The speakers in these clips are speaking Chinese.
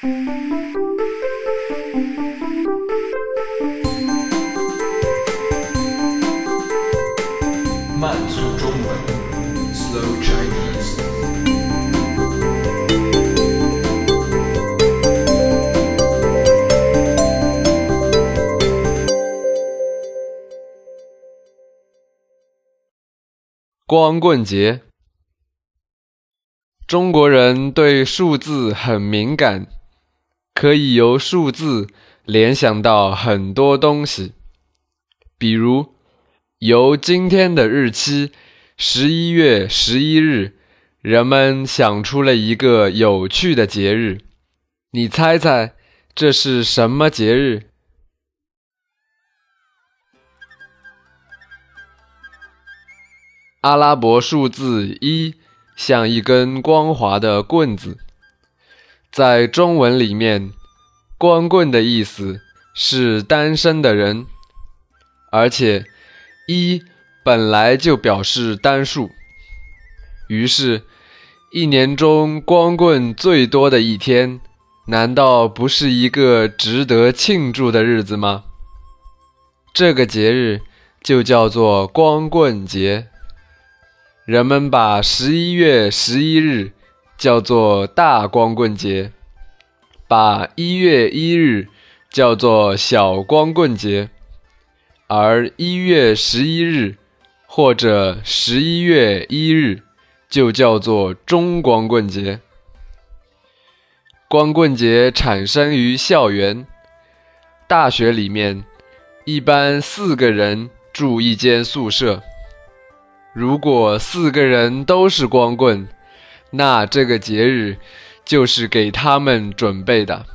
慢速中文，Slow Chinese。光棍节，中国人对数字很敏感，可以由数字联想到很多东西，比如。由今天的日期，十一月十一日，人们想出了一个有趣的节日。你猜猜这是什么节日？阿拉伯数字一像一根光滑的棍子，在中文里面，“光棍”的意思是单身的人，而且。一本来就表示单数，于是，一年中光棍最多的一天，难道不是一个值得庆祝的日子吗？这个节日就叫做光棍节。人们把十一月十一日叫做大光棍节，把一月一日叫做小光棍节。而一月十一日或者十一月一日就叫做中光棍节。光棍节产生于校园，大学里面一般四个人住一间宿舍。如果四个人都是光棍，那这个节日就是给他们准备的。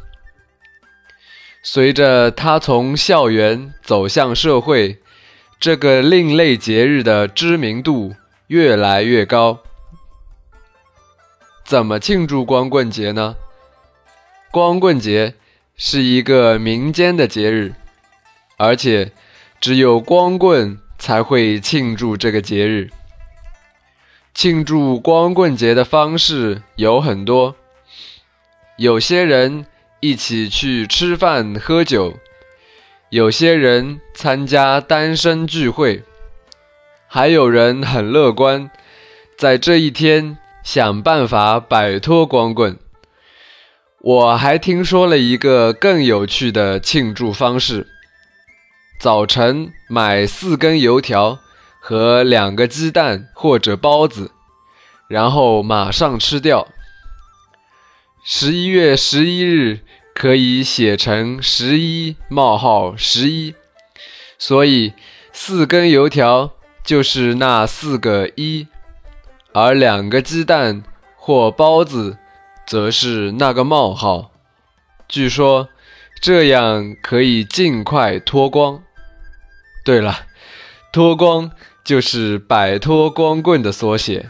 随着他从校园走向社会，这个另类节日的知名度越来越高。怎么庆祝光棍节呢？光棍节是一个民间的节日，而且只有光棍才会庆祝这个节日。庆祝光棍节的方式有很多，有些人。一起去吃饭喝酒，有些人参加单身聚会，还有人很乐观，在这一天想办法摆脱光棍。我还听说了一个更有趣的庆祝方式：早晨买四根油条和两个鸡蛋或者包子，然后马上吃掉。十一月十一日可以写成十一冒号十一，所以四根油条就是那四个一，而两个鸡蛋或包子则是那个冒号。据说这样可以尽快脱光。对了，脱光就是摆脱光棍的缩写。